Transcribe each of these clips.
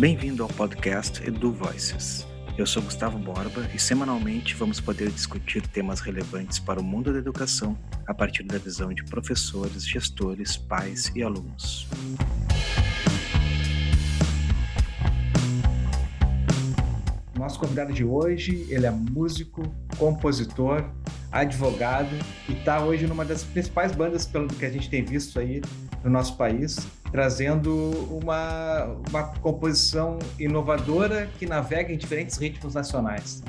Bem-vindo ao podcast Edu Voices. Eu sou Gustavo Borba e semanalmente vamos poder discutir temas relevantes para o mundo da educação a partir da visão de professores, gestores, pais e alunos. Nosso convidado de hoje, ele é músico, compositor, advogado e está hoje numa das principais bandas pelo que a gente tem visto aí no nosso país, trazendo uma, uma composição inovadora que navega em diferentes ritmos nacionais.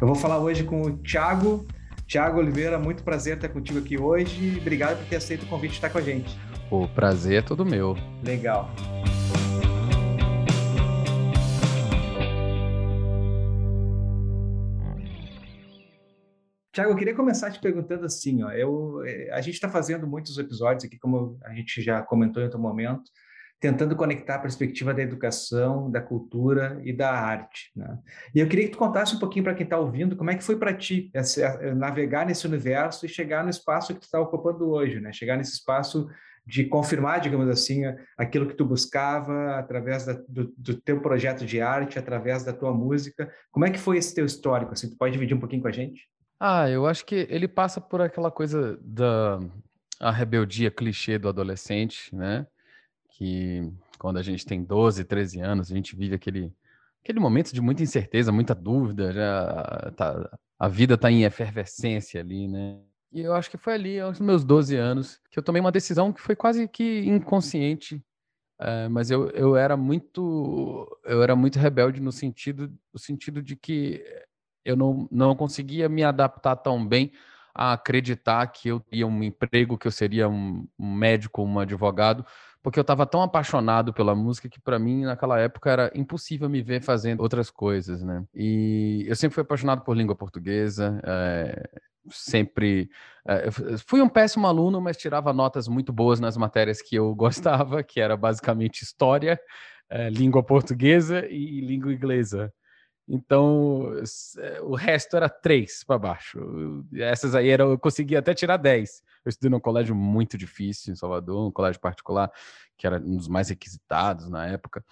Eu vou falar hoje com o Thiago. Thiago Oliveira, muito prazer estar contigo aqui hoje. Obrigado por ter aceito o convite de estar com a gente. O prazer é todo meu. Legal. Tiago, eu queria começar te perguntando assim, ó, eu, eh, a gente está fazendo muitos episódios aqui, como a gente já comentou em outro momento, tentando conectar a perspectiva da educação, da cultura e da arte. Né? E eu queria que tu contasse um pouquinho para quem está ouvindo como é que foi para ti eh, navegar nesse universo e chegar no espaço que tu está ocupando hoje, né? chegar nesse espaço de confirmar, digamos assim, aquilo que tu buscava através da, do, do, teu projeto de arte, através da tua música. Como é que foi esse teu histórico? Assim, tu pode dividir um pouquinho com a gente? Ah, eu acho que ele passa por aquela coisa da a rebeldia clichê do adolescente, né? Que quando a gente tem 12, 13 anos, a gente vive aquele, aquele momento de muita incerteza, muita dúvida, já tá, a vida está em efervescência ali, né? E eu acho que foi ali, aos meus 12 anos, que eu tomei uma decisão que foi quase que inconsciente, é, mas eu, eu era muito eu era muito rebelde no sentido no sentido de que eu não, não conseguia me adaptar tão bem a acreditar que eu teria um emprego, que eu seria um, médico, um advogado, porque eu estava tão apaixonado pela música que para mim naquela época era impossível me ver fazendo outras coisas, né? E eu sempre fui apaixonado por língua portuguesa, é, sempre é, fui um péssimo aluno, mas tirava notas muito boas nas matérias que eu gostava, que era basicamente história, é, língua portuguesa e língua inglesa. Então, eh, o resto era três para baixo. Essas aí era, eu conseguia até tirar dez. Eu estudei num colégio muito difícil em Salvador, um colégio particular, que era um dos mais requisitados na época.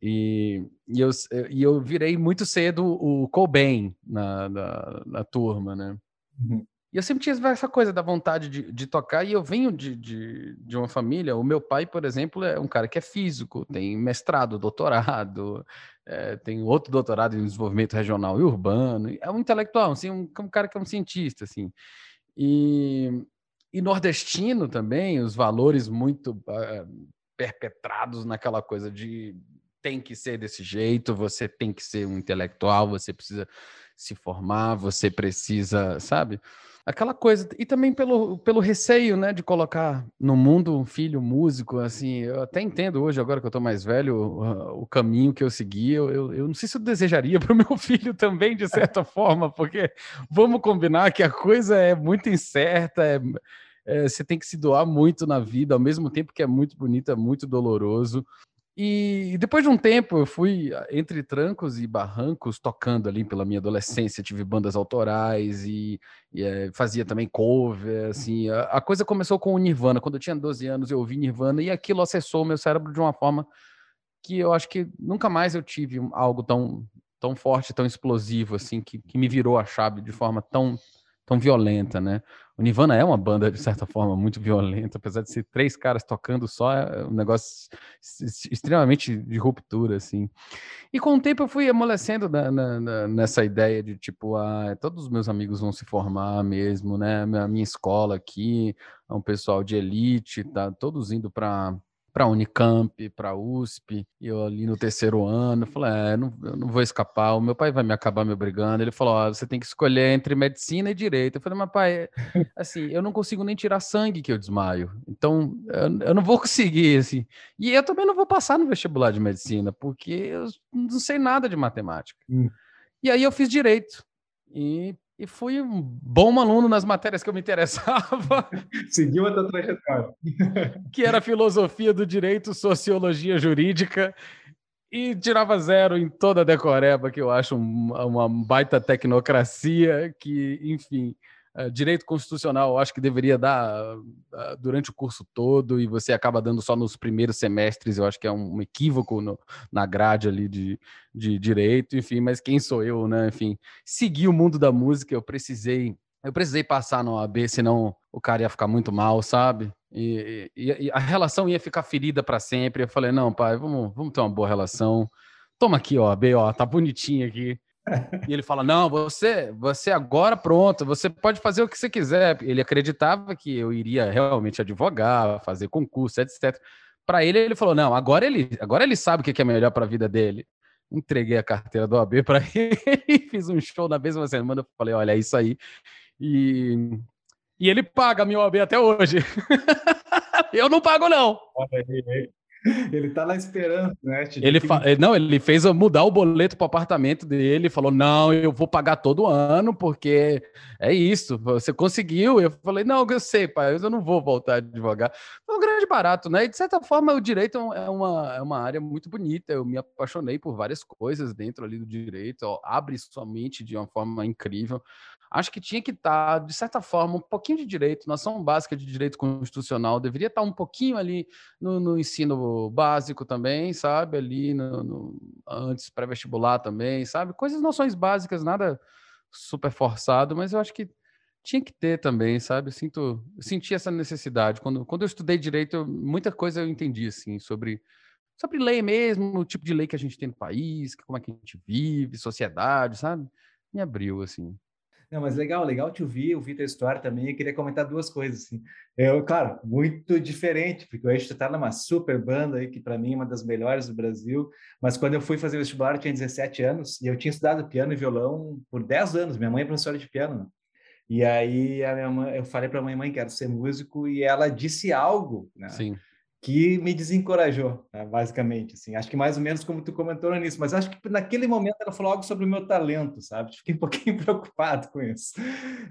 E, e, eu, e eu virei muito cedo o Cobain na, na, na turma, né? Uhum. E eu sempre tinha essa coisa da vontade de, de tocar, e eu venho de, de, de, uma família. O meu pai, por exemplo, é um cara que é físico, tem mestrado, doutorado, é, tem outro doutorado em desenvolvimento regional e urbano. É um intelectual, assim, um, um cara que é um cientista, assim. E, e nordestino também, os valores muito uh, perpetrados naquela coisa de tem que ser desse jeito, você tem que ser um intelectual, você precisa se formar, você precisa, sabe? Aquela coisa e também pelo, pelo receio, né, de colocar no mundo um filho músico, assim, eu até entendo hoje, agora que eu tô mais velho, o, o caminho que eu segui, eu, eu, eu, não sei se eu desejaria para o meu filho também, de certa forma, porque vamos combinar que a coisa é muito incerta, é, é, você tem que se doar muito na vida, ao mesmo tempo que é muito bonito, é muito doloroso, e depois de um tempo, eu fui ah, entre trancos e barrancos, tocando ali pela minha adolescência, tive bandas autorais e, e é, fazia também cover, assim. A, a, coisa começou com o Nirvana. Quando eu tinha 12 anos, eu ouvi Nirvana e aquilo acessou o meu cérebro de uma forma que eu acho que nunca mais eu tive algo tão, tão forte, tão explosivo, assim, que, que me virou a chave de forma tão, tão violenta, né? O Nirvana é uma banda, de certa forma, muito violenta, apesar de ser três caras tocando só, é um negócio extremamente de ruptura, assim. E com o tempo eu fui amolecendo na, na, nessa ideia de, tipo, ah, todos os meus amigos vão se formar mesmo, né? A minha escola aqui, é um pessoal de elite, tá todos indo para para Unicamp, para USP, e eu ali no terceiro ano, falei, é, não, eu não vou escapar, o meu pai vai me acabar me obrigando. Ele falou, oh, você tem que escolher entre medicina e direito. Eu falei, mas pai, assim, eu não consigo nem tirar sangue que eu desmaio, então eu, eu não vou conseguir, assim. E eu também não vou passar no vestibular de medicina, porque eu não sei nada de matemática. Hum. E aí eu fiz direito. E e fui um bom aluno nas matérias que eu me interessava. Seguiu a tua trajetória. que era filosofia do direito, sociologia jurídica, e tirava zero em toda a decoreba, que eu acho uma baita tecnocracia, que, enfim, direito constitucional, acho que deveria dar uh, durante o curso todo e você acaba dando só nos primeiros semestres. Eu acho que é um, equívoco no, na grade ali de, de direito, enfim. Mas quem sou eu, né? Enfim, seguir o mundo da música, eu precisei eu precisei passar no AB, senão o cara ia ficar muito mal, sabe? E, e, e a relação ia ficar ferida para sempre. Eu falei, não, pai, vamos, vamos ter uma boa relação. Toma aqui, ó, AB, ó, tá bonitinho aqui. E ele fala: Não, você, você agora pronto, você pode fazer o que você quiser. Ele acreditava que eu iria realmente advogar, fazer concurso, etc. Para ele, ele falou: Não, agora ele, agora ele sabe o que é melhor para a vida dele. Entreguei a carteira do AB para ele, fiz um show na mesma semana. Eu falei: Olha, é isso aí. E, e ele paga meu AB até hoje. eu não pago, não. Olha aí. Ele tá lá esperando, né? Ele fa... Não, ele fez mudar o boleto para o apartamento dele, falou: não, eu vou pagar todo ano, porque é isso, você conseguiu. Eu falei, não, eu sei, pai, eu não vou voltar a advogar. Foi um grande barato, né? E de certa forma, o direito é uma, é uma área muito bonita. Eu me apaixonei por várias coisas dentro ali do direito, ó, abre sua mente de uma forma incrível acho que tinha que estar, tá, de certa forma, um pouquinho de direito, noção básica de direito constitucional, deveria estar tá um pouquinho ali no, no ensino básico também, sabe? Ali no, no antes pré-vestibular também, sabe? Coisas, noções básicas, nada super forçado, mas eu acho que tinha que ter também, sabe? Eu sinto, senti essa necessidade. Quando, quando eu estudei direito, muita coisa eu entendi, assim, sobre sobre lei mesmo, o tipo de lei que a gente tem no país, como é que a gente vive, sociedade, sabe? Me abriu, assim. Não, mas legal, legal te ouvir, ouvir tua história também. Eu queria comentar duas coisas. Assim. Eu, claro, muito diferente, porque hoje tu tá numa super banda aí, que para mim é uma das melhores do Brasil. Mas quando eu fui fazer vestibular, eu tinha 17 anos e eu tinha estudado piano e violão por 10 anos. Minha mãe é professora de piano. Né? E aí a minha mãe, eu falei para a minha mãe que quero ser músico e ela disse algo, né? Sim que me desencorajou, né, basicamente, assim. Acho que mais ou menos como tu comentou no início, mas acho que naquele momento ela falou algo sobre o meu talento, sabe? Fiquei um pouquinho preocupado com isso.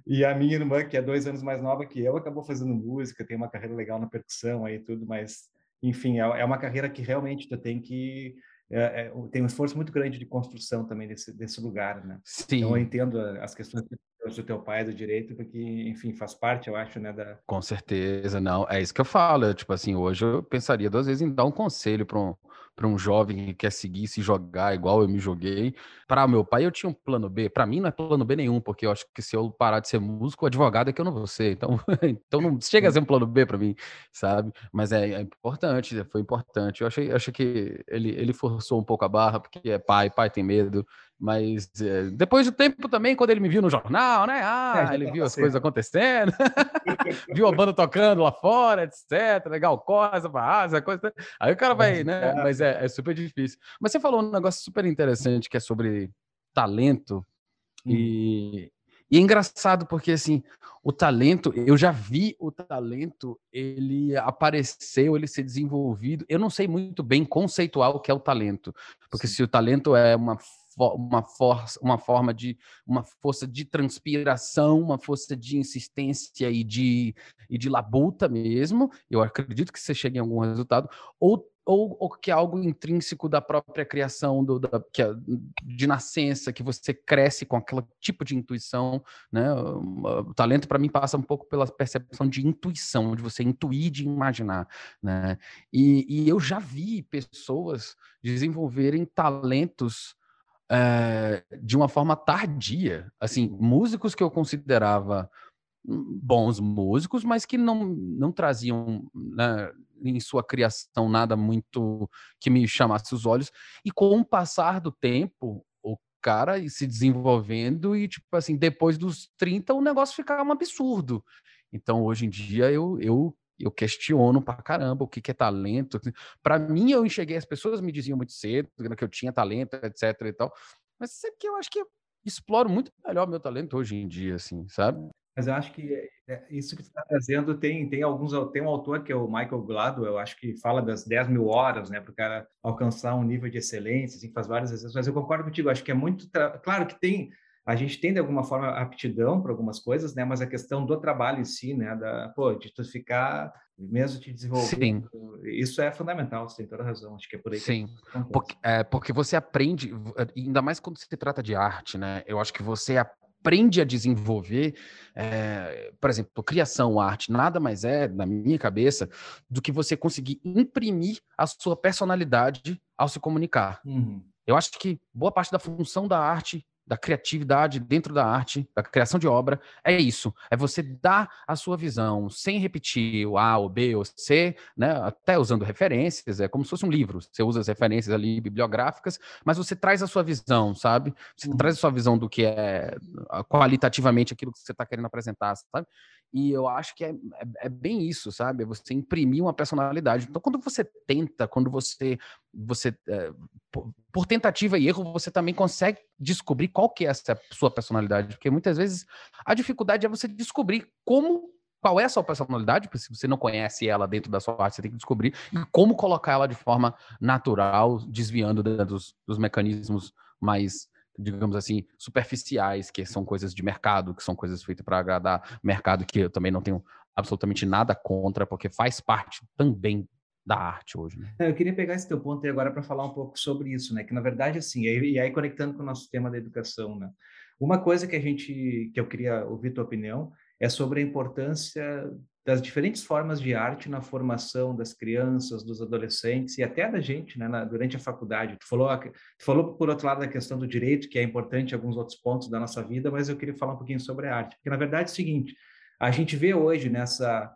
E a minha irmã, que é dois anos mais nova que eu, acabou fazendo música, tem uma carreira legal na percussão aí tudo, mas, enfim, é, é uma carreira que realmente tu tem que é, é, tem um esforço muito grande de construção também desse, desse lugar, né? Sim. Então eu entendo as questões do teu pai do direito, porque, enfim, faz parte, eu acho, né, da... Com certeza, não, é isso que eu falo, tipo assim, hoje eu pensaria duas vezes em dar um conselho para um, para um jovem que quer seguir, se jogar igual eu me joguei. Para meu pai, eu tinha um plano B. Para mim, não é plano B nenhum, porque eu acho que se eu parar de ser músico, advogado é que eu não vou ser. Então, então não chega a ser um plano B para mim, sabe? Mas é, é, importante, foi importante. Eu achei, achei que ele, ele forçou um pouco a barra, porque é pai, pai tem medo. Mas é, depois do tempo também, quando ele me viu no jornal, né? Ah, é, ele viu as coisas acontecendo, viu a banda tocando lá fora, etc. Legal, coisa, asa, coisa. Aí o cara vai, né? Mas é, é, super difícil. Mas você falou um negócio super interessante que é sobre talento. Hum. E, e é engraçado porque, assim, o talento, eu já vi o talento, ele apareceu, ele ser desenvolvido. Eu não sei muito bem conceituar o que é o talento, porque Sim. se o talento é uma uma força, uma forma de uma força de transpiração, uma força de insistência e de, e de labuta mesmo. Eu acredito que você chegue em algum resultado, ou, ou, ou que é algo intrínseco da própria criação, do, da, que é de nascença, que você cresce com aquele tipo de intuição. Né? O talento, para mim, passa um pouco pela percepção de intuição, de você intuir, de imaginar. Né? E, e eu já vi pessoas desenvolverem talentos é, de uma forma tardia. Assim, músicos que eu considerava bons músicos, mas que não, não traziam né, em sua criação nada muito que me chamasse os olhos. E com o passar do tempo, o cara se desenvolvendo e, tipo assim, depois dos 30, o negócio ficava um absurdo. Então, hoje em dia, eu, eu eu questiono pra caramba o que, que é talento. Para mim, eu enxerguei, as pessoas me diziam muito cedo que eu tinha talento, etc e tal. Mas isso aqui eu acho que exploro muito melhor meu talento hoje em dia, assim, sabe? Mas eu acho que é, isso que você está trazendo tem, tem alguns tem um autor que é o Michael Gladwell, eu acho que fala das 10 mil horas, né, para o cara alcançar um nível de excelência, assim, faz várias vezes. Mas eu concordo contigo, acho que é muito claro que tem a gente tem de alguma forma aptidão para algumas coisas, né? Mas a questão do trabalho em si, né? Da, pô, de tu ficar mesmo te desenvolvendo, Sim. isso é fundamental. Você tem toda a razão. Acho que é por aí. Sim, porque, é, porque você aprende, ainda mais quando se trata de arte, né? Eu acho que você aprende a desenvolver, é, por exemplo, criação, arte, nada mais é, na minha cabeça, do que você conseguir imprimir a sua personalidade ao se comunicar. Uhum. Eu acho que boa parte da função da arte da criatividade dentro da arte, da criação de obra, é isso. É você dar a sua visão, sem repetir o A, o B, o C, né? até usando referências, é como se fosse um livro. Você usa as referências ali bibliográficas, mas você traz a sua visão, sabe? Você uhum. traz a sua visão do que é qualitativamente aquilo que você está querendo apresentar, sabe? E eu acho que é, é, é, bem isso, sabe? É você imprimir uma personalidade. Então, quando você tenta, quando você, você é, por, por, tentativa e erro, você também consegue descobrir qual que é essa sua personalidade. Porque muitas vezes a dificuldade é você descobrir como qual é a sua personalidade, porque se você não conhece ela dentro da sua arte, você tem que descobrir como colocar ela de forma natural, desviando dos, dos mecanismos mais digamos assim, superficiais, que são coisas de mercado, que são coisas feitas para agradar mercado, que eu também não tenho absolutamente nada contra, porque faz parte também da arte hoje. Né? É, eu queria pegar esse teu ponto aí agora para falar um pouco sobre isso, né? Que na verdade, assim, e aí conectando com o nosso tema da educação, né? Uma coisa que a gente, que eu queria ouvir tua opinião, é sobre a importância das diferentes formas de arte na formação das crianças, dos adolescentes e até da gente, né, na, durante a faculdade. Tu falou, tu falou por outro lado da questão do direito, que é importante em alguns outros pontos da nossa vida, mas eu queria falar um pouquinho sobre a arte, porque na verdade é o seguinte: a gente vê hoje nessa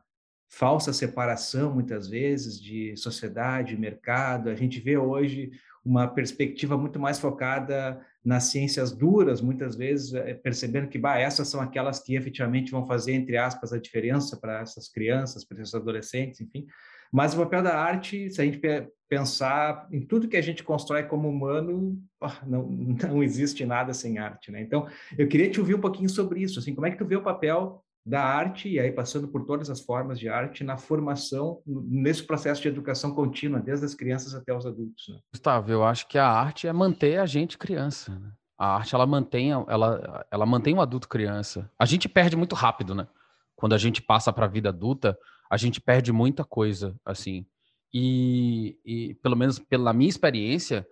falsa separação muitas vezes de sociedade, mercado, a gente vê hoje uma perspectiva muito mais focada nas ciências duras, muitas vezes é, percebendo que bah, essas são aquelas que efetivamente vão fazer, entre aspas, a diferença para essas crianças, para esses adolescentes, enfim. Mas o papel da arte, se a gente pensar em tudo que a gente constrói como humano, não, não existe nada sem arte, né? Então, eu queria te ouvir um pouquinho sobre isso, assim, como é que tu vê o papel da arte, e aí passando por todas as formas de arte, na formação, nesse processo de educação contínua, desde as crianças até os adultos. Né? Gustavo, eu acho que a arte é manter a gente criança. Né? A arte, ela mantém, ela, ela mantém o adulto criança. A gente perde muito rápido, né? Quando a gente passa para a vida adulta, a gente perde muita coisa, assim. E, e, pelo menos pela minha experiência,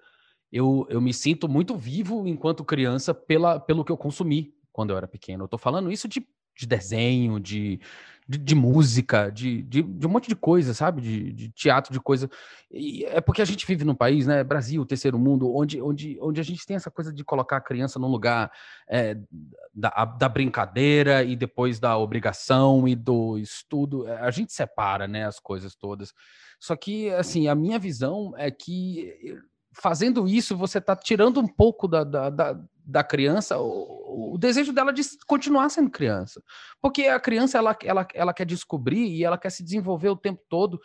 eu, eu me sinto muito vivo enquanto criança pela, pelo que eu consumi quando eu era pequeno. Eu tô falando isso de de desenho, de, de, de música, de, de, de, um monte de coisa, sabe? De, de, teatro, de coisa. E é porque a gente vive num país, né? Brasil, terceiro mundo, onde, onde, onde a gente tem essa coisa de colocar a criança num lugar é, da, da brincadeira e depois da obrigação e do estudo. A gente separa, né? As coisas todas. Só que, assim, a minha visão é que fazendo isso, você está tirando um pouco da, da, da, da criança o, o, desejo dela de continuar sendo criança. Porque a criança, ela, ela, ela quer descobrir e ela quer se desenvolver o tempo todo.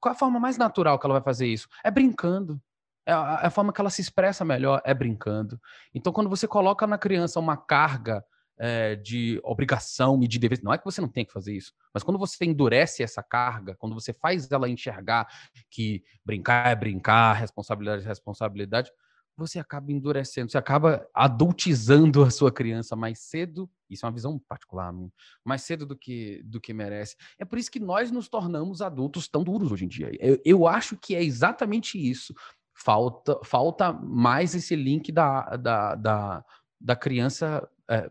Qual a forma mais natural que ela vai fazer isso? É brincando. É a, a forma que ela se expressa melhor é brincando. Então, quando você coloca na criança uma carga é, de obrigação e de dever. Não é que você não tem que fazer isso, mas quando você endurece essa carga, quando você faz ela enxergar que brincar é brincar, responsabilidade é responsabilidade, você acaba endurecendo, você acaba adultizando a sua criança mais cedo. Isso é uma visão particular minha, mais cedo do que do que merece. É por isso que nós nos tornamos adultos tão duros hoje em dia. Eu, eu acho que é exatamente isso. Falta, falta mais esse link da, da, da, da criança é,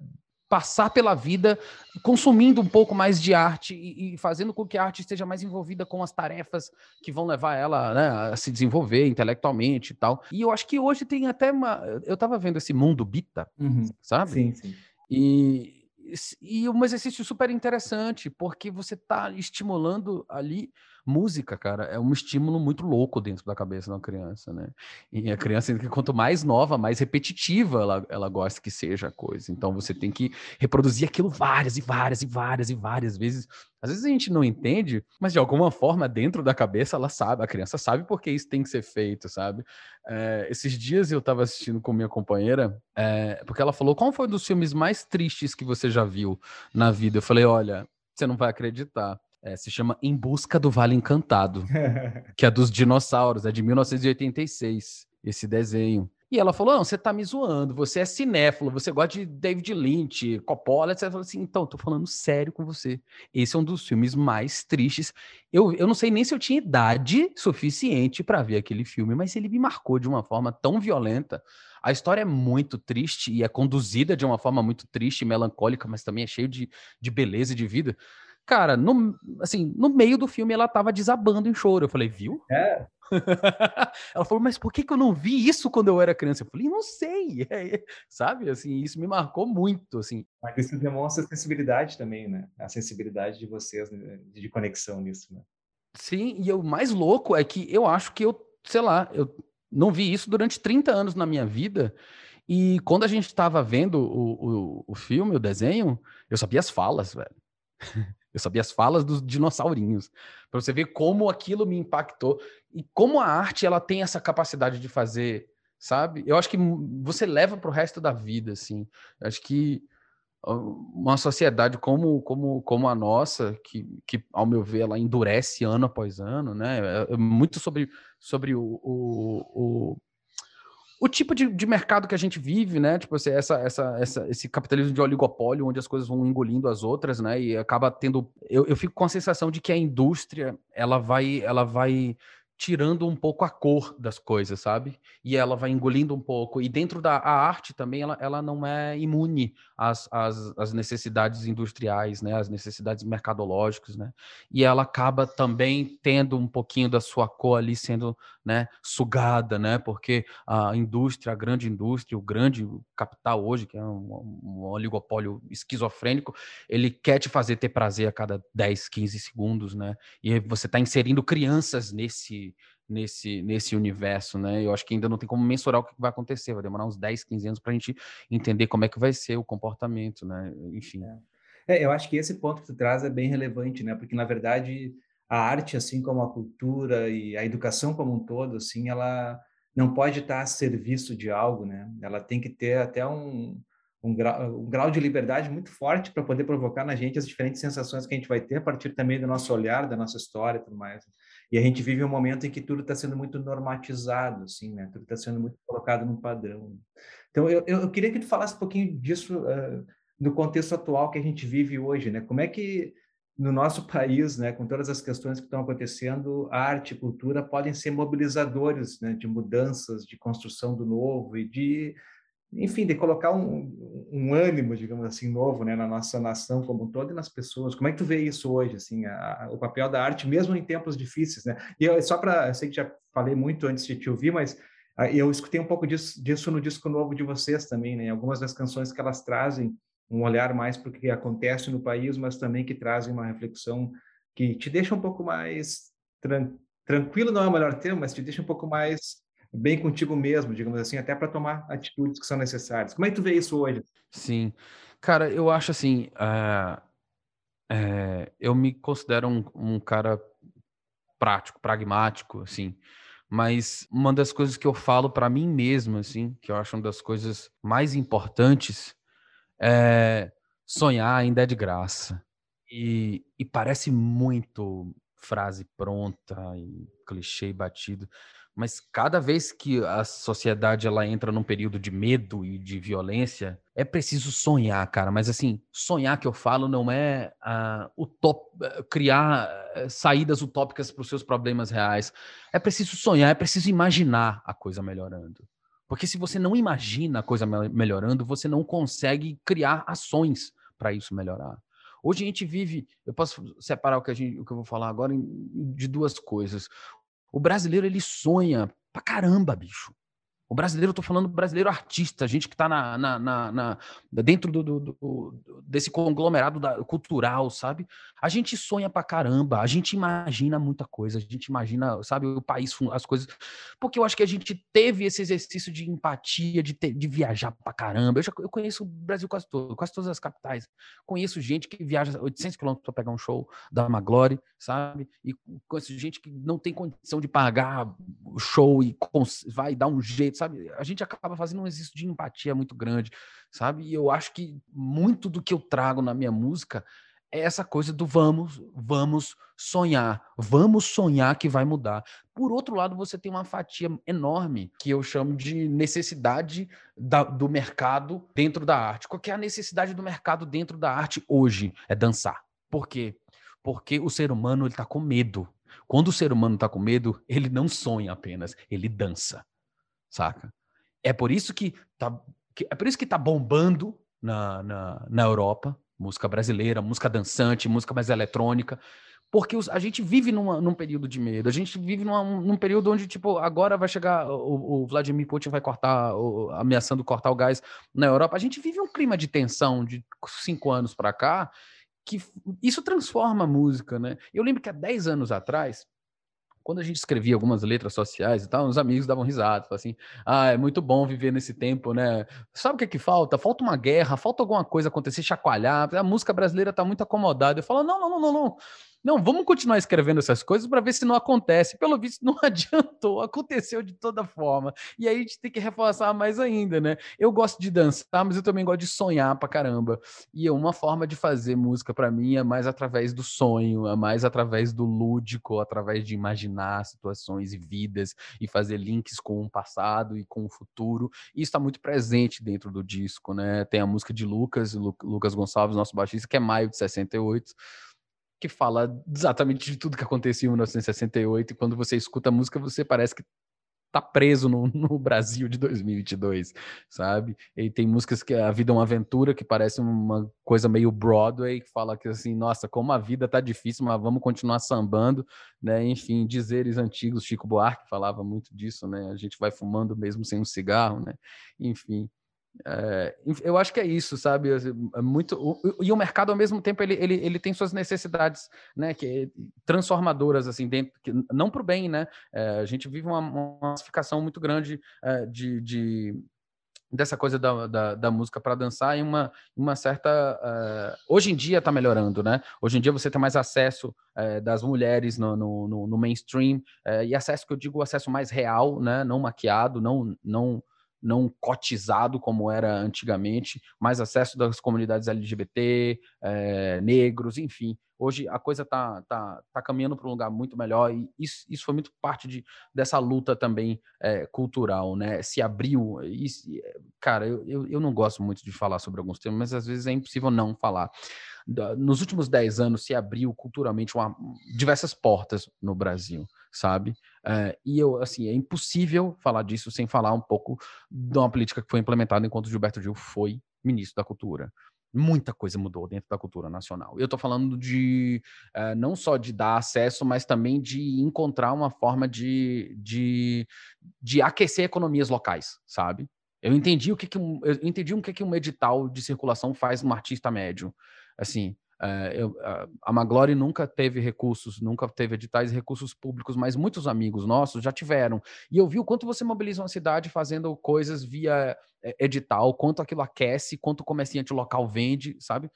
passar pela vida consumindo um pouco mais de arte e, e, fazendo com que a arte esteja mais envolvida com as tarefas que vão levar ela né, a se desenvolver intelectualmente e tal. E eu acho que hoje tem até uma. Eu estava vendo esse mundo Bita, uhum. sabe? Sim, sim. E, e um exercício super interessante, porque você está estimulando ali Música, cara, é um estímulo muito louco dentro da cabeça da criança, né? E a criança, quanto mais nova, mais repetitiva ela, ela gosta que seja a coisa. Então você tem que reproduzir aquilo várias e várias e várias e várias vezes. Às vezes a gente não entende, mas de alguma forma, dentro da cabeça, ela sabe, a criança sabe porque isso tem que ser feito, sabe? É, esses dias eu estava assistindo com minha companheira, é, porque ela falou: qual foi um dos filmes mais tristes que você já viu na vida? Eu falei: olha, você não vai acreditar. É, se chama Em Busca do Vale Encantado, que é dos dinossauros, é de 1986, esse desenho. E ela falou: Não, você tá me zoando, você é cinéfilo, você gosta de David Lynch, Coppola, etc. Eu falei assim: Então, tô falando sério com você. Esse é um dos filmes mais tristes. Eu, eu não sei nem se eu tinha idade suficiente para ver aquele filme, mas ele me marcou de uma forma tão violenta. A história é muito triste e é conduzida de uma forma muito triste e melancólica, mas também é cheio de, de beleza e de vida. Cara, no, assim, no meio do filme ela tava desabando em choro. Eu falei, viu? É. ela falou, mas por que, que eu não vi isso quando eu era criança? Eu falei, não sei. Sabe, assim, isso me marcou muito, assim. Mas isso demonstra a sensibilidade também, né? A sensibilidade de vocês, né? de conexão nisso, né? Sim, e o mais louco é que eu acho que eu, sei lá, eu não vi isso durante 30 anos na minha vida. E quando a gente estava vendo o, o, o filme, o desenho, eu sabia as falas, velho. Eu sabia as falas dos dinossaurinhos. Para você ver como aquilo me impactou e como a arte ela tem essa capacidade de fazer, sabe? Eu acho que você leva para o resto da vida, assim. Eu acho que uma sociedade como, como, como a nossa, que, que, ao meu ver, ela endurece ano após ano, né? É, é muito sobre, sobre o, o, o o tipo de, de, mercado que a gente vive, né? Tipo assim, essa, essa, essa, esse capitalismo de oligopólio, onde as coisas vão engolindo as outras, né? E acaba tendo. Eu, eu fico com a sensação de que a indústria ela vai, ela vai tirando um pouco a cor das coisas, sabe? E ela vai engolindo um pouco. E dentro da arte também, ela, ela não é imune às, às, às, necessidades industriais, né? Às necessidades mercadológicas, né? E ela acaba também tendo um pouquinho da sua cor ali sendo né, sugada, né? Porque a indústria, a grande indústria, o grande capital hoje, que é um, um oligopólio esquizofrênico, ele quer te fazer ter prazer a cada 10, 15 segundos, né? E você está inserindo crianças nesse nesse, nesse universo, né? Eu acho que ainda não tem como mensurar o que vai acontecer, vai demorar uns 10, 15 anos para a gente entender como é que vai ser o comportamento, né? Enfim. É. é, eu acho que esse ponto que tu traz é bem relevante, né? Porque, na verdade, a arte, assim como a cultura e a educação como um todo, assim, ela não pode estar a serviço de algo, né? Ela tem que ter até um, um, grau, um grau de liberdade muito forte para poder provocar na gente as diferentes sensações que a gente vai ter a partir também do nosso olhar, da nossa história e tudo mais. E a gente vive um momento em que tudo está sendo muito normatizado, assim, né? Tudo está sendo muito colocado num padrão. Então, eu, eu queria que tu falasse um pouquinho disso uh, no contexto atual que a gente vive hoje, né? Como é que no nosso país, né, com todas as questões que estão acontecendo, arte e cultura podem ser mobilizadores né, de mudanças, de construção do novo e de, enfim, de colocar um, um ânimo, digamos assim, novo né, na nossa nação como um todo e nas pessoas. Como é que tu vê isso hoje, assim, a, a, o papel da arte, mesmo em tempos difíceis, né? E eu, só para, eu sei que já falei muito antes de te ouvir, mas ah, eu escutei um pouco disso, disso no disco novo de vocês também, né? Algumas das canções que elas trazem um olhar mais para o que acontece no país, mas também que trazem uma reflexão que te deixa um pouco mais tran tranquilo, não é o melhor termo, mas te deixa um pouco mais bem contigo mesmo, digamos assim, até para tomar atitudes que são necessárias. Como é que tu vê isso hoje? Sim, cara, eu acho assim, uh, uh, eu me considero um, um cara prático, pragmático, assim. Mas uma das coisas que eu falo para mim mesmo, assim, que eu acho uma das coisas mais importantes é, sonhar ainda é de graça. E, e parece muito frase pronta e clichê batido, mas cada vez que a sociedade ela entra num período de medo e de violência, é preciso sonhar, cara. Mas assim, sonhar que eu falo não é uh, utop criar uh, saídas utópicas para os seus problemas reais. É preciso sonhar, é preciso imaginar a coisa melhorando. Porque se você não imagina a coisa melhorando, você não consegue criar ações para isso melhorar. Hoje a gente vive, eu posso separar o que, a gente, o que eu vou falar agora de duas coisas. O brasileiro ele sonha pra caramba, bicho. O brasileiro, eu tô falando brasileiro artista, gente que está na, na, na, na, dentro do, do, do, desse conglomerado da, cultural, sabe? A gente sonha pra caramba, a gente imagina muita coisa, a gente imagina, sabe, o país, as coisas. Porque eu acho que a gente teve esse exercício de empatia, de, ter, de viajar pra caramba. Eu, já, eu conheço o Brasil quase todo, quase todas as capitais. Conheço gente que viaja 800 quilômetros para pegar um show da Maglore, sabe? E conheço gente que não tem condição de pagar o show e vai dar um jeito, sabe? A gente acaba fazendo um exercício de empatia muito grande, sabe? E eu acho que muito do que eu trago na minha música é essa coisa do vamos, vamos sonhar, vamos sonhar que vai mudar. Por outro lado, você tem uma fatia enorme que eu chamo de necessidade da, do mercado dentro da arte. Qual é a necessidade do mercado dentro da arte hoje? É dançar. Por quê? Porque o ser humano está com medo. Quando o ser humano está com medo, ele não sonha apenas, ele dança, saca? É por isso que tá, que, é por isso que tá bombando na, na, na Europa, música brasileira, música dançante, música mais eletrônica, porque os, a gente vive numa, num período de medo, a gente vive numa, num período onde, tipo, agora vai chegar, o, o Vladimir Putin vai cortar, o, ameaçando cortar o gás na Europa, a gente vive um clima de tensão de cinco anos para cá, que isso transforma a música, né? Eu lembro que há 10 anos atrás, quando a gente escrevia algumas letras sociais e tal, os amigos davam risada, falavam assim: ah, é muito bom viver nesse tempo, né? Sabe o que é que falta? Falta uma guerra, falta alguma coisa acontecer, chacoalhar. A música brasileira está muito acomodada. Eu falo: não, não, não, não, não. Não, vamos continuar escrevendo essas coisas para ver se não acontece. Pelo visto, não adiantou, aconteceu de toda forma. E aí a gente tem que reforçar mais ainda, né? Eu gosto de dançar, mas eu também gosto de sonhar pra caramba. E uma forma de fazer música para mim é mais através do sonho, é mais através do lúdico, através de imaginar situações e vidas e fazer links com o passado e com o futuro. E isso está muito presente dentro do disco, né? Tem a música de Lucas, Lucas Gonçalves, nosso baixista, que é maio de 68 que fala exatamente de tudo que aconteceu em 1968 e quando você escuta a música você parece que tá preso no, no, Brasil de 2022, sabe? E tem músicas que a vida é uma aventura que parece uma coisa meio Broadway, que fala que assim, nossa, como a vida tá difícil, mas vamos continuar sambando, né? Enfim, dizeres antigos, Chico Buarque falava muito disso, né? A gente vai fumando mesmo sem um cigarro, né? Enfim, é, eu acho que é isso, sabe? É muito e o mercado ao mesmo tempo ele, ele, ele tem suas necessidades, né? Que transformadoras assim dentro, que, não para o bem, né? É, a gente vive uma, uma classificação muito grande é, de, de, dessa coisa da, da, da música para dançar em uma, uma certa. Uh, hoje em dia está melhorando, né? Hoje em dia você tem mais acesso uh, das mulheres no, no, no mainstream, uh, e acesso que eu digo acesso mais real, né? Não maquiado, não, não não cotizado como era antigamente, mais acesso das comunidades LGBT, é, negros, enfim. Hoje a coisa está tá, tá caminhando para um lugar muito melhor e isso, isso foi muito parte de, dessa luta também é, cultural, né? Se abriu. Isso, cara, eu, eu, eu não gosto muito de falar sobre alguns temas, mas às vezes é impossível não falar nos últimos 10 anos se abriu culturalmente uma, diversas portas no Brasil, sabe? É, e eu, assim, é impossível falar disso sem falar um pouco de uma política que foi implementada enquanto Gilberto Gil foi ministro da Cultura. Muita coisa mudou dentro da cultura nacional. Eu estou falando de é, não só de dar acesso, mas também de encontrar uma forma de, de, de aquecer economias locais, sabe? Eu entendi o que, que um, eu entendi o que, que um edital de circulação faz um artista médio assim, é, eu, a Maglore nunca teve recursos, nunca teve editais e recursos públicos, mas muitos amigos nossos já tiveram. E eu vi o quanto você mobiliza uma cidade fazendo coisas via é, edital, quanto aquilo aquece, quanto o comerciante local vende, sabe?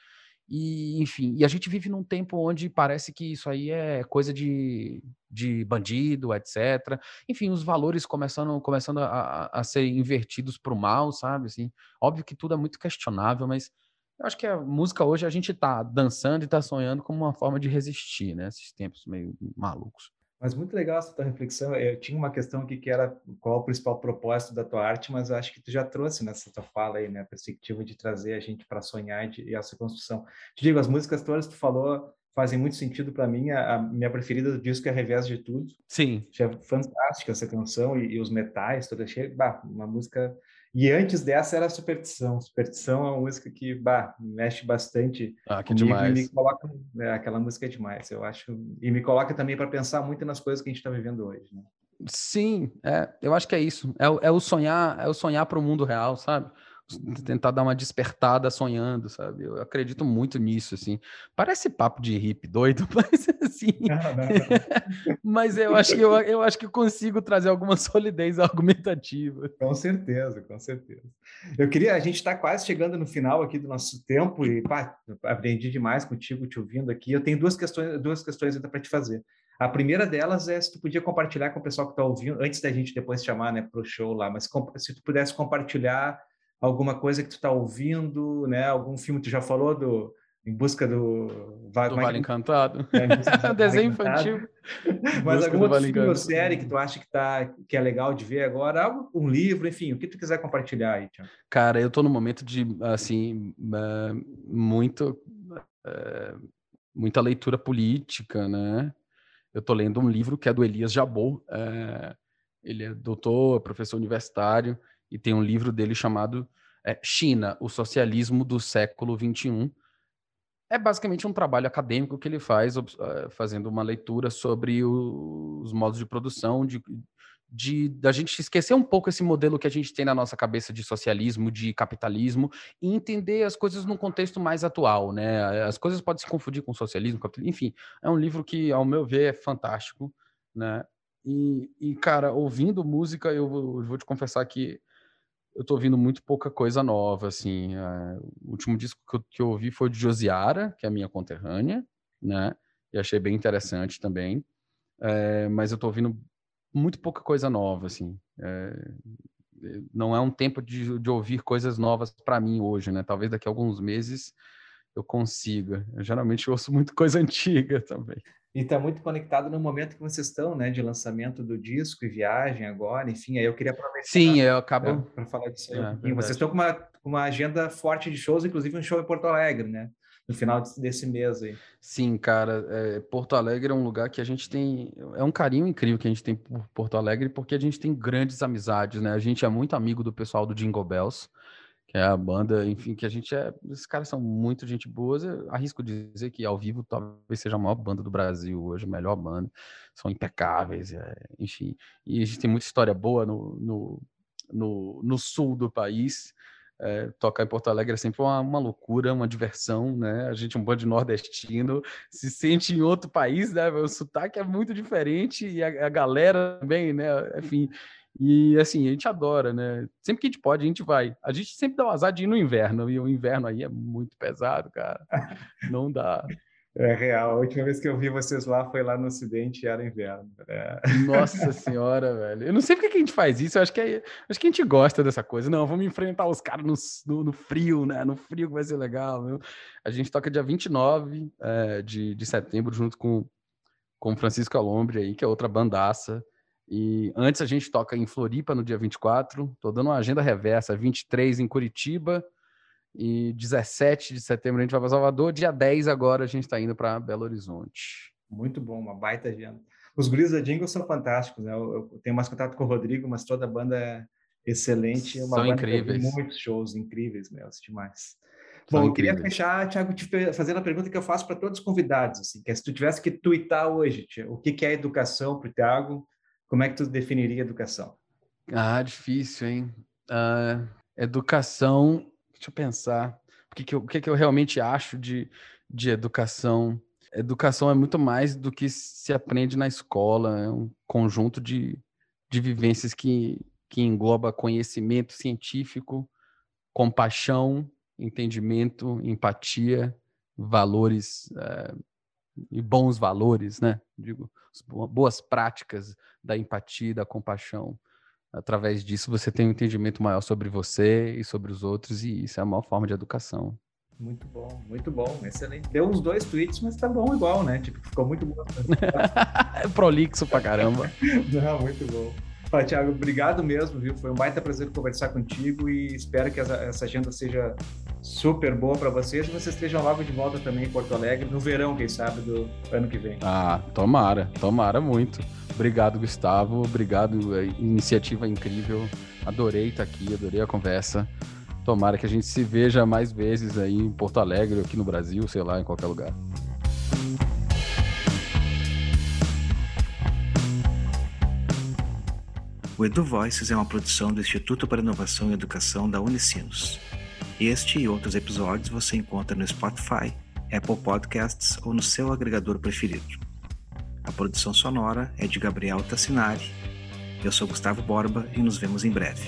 E, enfim, e a gente vive num tempo onde parece que isso aí é coisa de, de bandido, etc. Enfim, os valores começando, começando a, a ser invertidos para o mal, sabe? Assim, óbvio que tudo é muito questionável, mas eu acho que a música hoje a gente tá dançando e tá sonhando como uma forma de resistir, né? Esses tempos meio malucos. Mas muito legal essa tua reflexão. Eu tinha uma questão aqui que era qual o principal propósito da tua arte, mas acho que tu já trouxe nessa tua fala aí, né? A perspectiva de trazer a gente para sonhar e, de, e, essa construção. Te digo, as músicas todas que tu falou fazem muito sentido para mim. A, a, minha preferida do disco é Revés de Tudo. Sim. É fantástica essa canção e, e os metais, toda cheia. Bah, uma música e antes dessa era Superstição. Superstição é uma música que bah, mexe bastante ah, que demais. e me coloca, é, aquela música é demais, eu acho, e me coloca também para pensar muito nas coisas que a gente está vivendo hoje. Né? Sim, é, eu acho que é isso. É, é o sonhar, é o sonhar para o mundo real, sabe? Tentar dar uma despertada sonhando, sabe? Eu acredito muito nisso, assim. Parece papo de hippie doido, mas assim. Mas eu acho que eu, eu acho que eu consigo trazer alguma solidez argumentativa. Com certeza, com certeza. Eu queria, a gente está quase chegando no final aqui do nosso tempo e pá, aprendi demais contigo te ouvindo aqui. Eu tenho duas questões, duas questões ainda para te fazer. A primeira delas é se tu podia compartilhar com o pessoal que está ouvindo, antes da gente depois chamar né, para o show lá, mas se tu pudesse compartilhar alguma coisa que tu está ouvindo, né? Algum filme, tu já falou do em busca do, do Vale Encantado. É, Desenho infantil. Mas alguma vale filme ou série que tu acha que, tá, que é legal de ver agora? Um livro, enfim, o que tu quiser compartilhar aí, Tiago. Cara, eu tô no momento de, assim, muito... muita leitura política, né? Eu tô lendo um livro que é do Elias Jabor. É, ele é doutor, professor universitário, e tem um livro dele chamado é, China, o socialismo do século XXI, é basicamente um trabalho acadêmico que ele faz, eh, fazendo uma leitura sobre os modos de produção, de, de da gente esquecer um pouco esse modelo que a gente tem na nossa cabeça de socialismo, de capitalismo, e entender as coisas num contexto mais atual, né? As coisas podem se confundir com socialismo, capitalismo, enfim, é um livro que, ao meu ver, é fantástico, né? E, e cara, ouvindo música, eu vou, eu vou te confessar que eu tô ouvindo muito pouca coisa nova, assim. É, o último disco que eu, que eu ouvi foi de Josiara, que é a minha conterrânea, né? E achei bem interessante também. É, mas eu tô ouvindo muito pouca coisa nova, assim. É, não é um tempo de, de ouvir coisas novas para mim hoje, né? Talvez daqui a alguns meses eu consiga. Eu geralmente ouço muito coisa antiga também. E está muito conectado no momento que vocês estão, né, de lançamento do disco e viagem agora, enfim, aí eu queria aproveitar. Sim, eu acabo para falar disso aí. É, vocês estão com uma, uma agenda forte de shows, inclusive um show em Porto Alegre, né? No final desse mês aí. Sim, cara, é, Porto Alegre é um lugar que a gente tem, é um carinho incrível que a gente tem por Porto Alegre, porque a gente tem grandes amizades, né? A gente é muito amigo do pessoal do Jingle Bells, que é a banda, enfim, que a gente é. Esses caras são muito gente boa. Arrisco dizer que ao vivo talvez seja a maior banda do Brasil hoje, a melhor banda. São impecáveis, é, enfim. E a gente tem muita história boa no, no, no, no sul do país. É, tocar em Porto Alegre é sempre uma, uma, loucura, uma diversão, né? A gente, um bando de nordestino, se sente em outro país, né? O sotaque é muito diferente e a, a galera também, né? Enfim, e assim, a gente adora, né? Sempre que a gente pode, a gente vai. A gente sempre dá o azar de ir no inverno, e o inverno aí é muito pesado, cara. Não dá. É real. A última vez que eu vi vocês lá foi lá no Ocidente e era inverno. É. Nossa senhora, velho. Eu não sei porque que a gente faz isso. Eu acho que, é, acho que a gente gosta dessa coisa. Não, vamos enfrentar os caras no, no, no, frio, né? No frio que vai ser legal. Viu? A gente toca dia 29 é, de, de setembro junto com, com Francisco Alombre aí, que é outra bandaça. E antes a gente toca em Floripa no dia 24. Tô dando uma agenda reversa, 23 em Curitiba e 17 de setembro a gente vai para Salvador, dia 10 agora a gente está indo para Belo Horizonte. Muito bom, uma baita agenda. Os guris da Jingle são fantásticos, né? Eu, eu, tenho mais contato com o Rodrigo, mas toda a banda é excelente. É uma são banda incríveis. muitos shows incríveis, meu, demais. Bom, eu queria fechar, Thiago, te fazendo a pergunta que eu faço para todos os convidados, assim, que é se tu tivesse que twittar hoje, tia, o que, que é educação para o Thiago, como é que tu definiria educação? Ah, difícil, hein? Uh, educação, deixa eu pensar. O que, que, eu, o que, que eu realmente acho de, de educação? Educação é muito mais do que se aprende na escola, é um conjunto de, de vivências que, que engloba conhecimento científico, compaixão, entendimento, empatia, valores é, e bons valores, né? Digo, boas práticas da empatia, da compaixão. Através disso, você tem um entendimento maior sobre você e sobre os outros, e isso é a maior forma de educação. Muito bom, muito bom, excelente. Deu uns dois tweets, mas tá bom igual, né? Tipo, ficou muito bom. Prolixo pra caramba. Não, muito bom. Fala, Thiago, obrigado mesmo, viu? Foi um baita prazer conversar contigo e espero que essa, essa agenda seja super boa para vocês e vocês estejam logo de volta também em Porto Alegre, no verão, quem sabe, do ano que vem. Ah, tomara, tomara muito. Obrigado, Gustavo. Obrigado, é, iniciativa incrível. Adorei estar aqui, adorei a conversa. Tomara que a gente se veja mais vezes aí em Porto Alegre, aqui no Brasil, sei lá, em qualquer lugar. O Edu Voices é uma produção do Instituto para Inovação e Educação da Unicinos. Este e outros episódios você encontra no Spotify, Apple Podcasts ou no seu agregador preferido. A produção sonora é de Gabriel Tassinari. Eu sou Gustavo Borba e nos vemos em breve.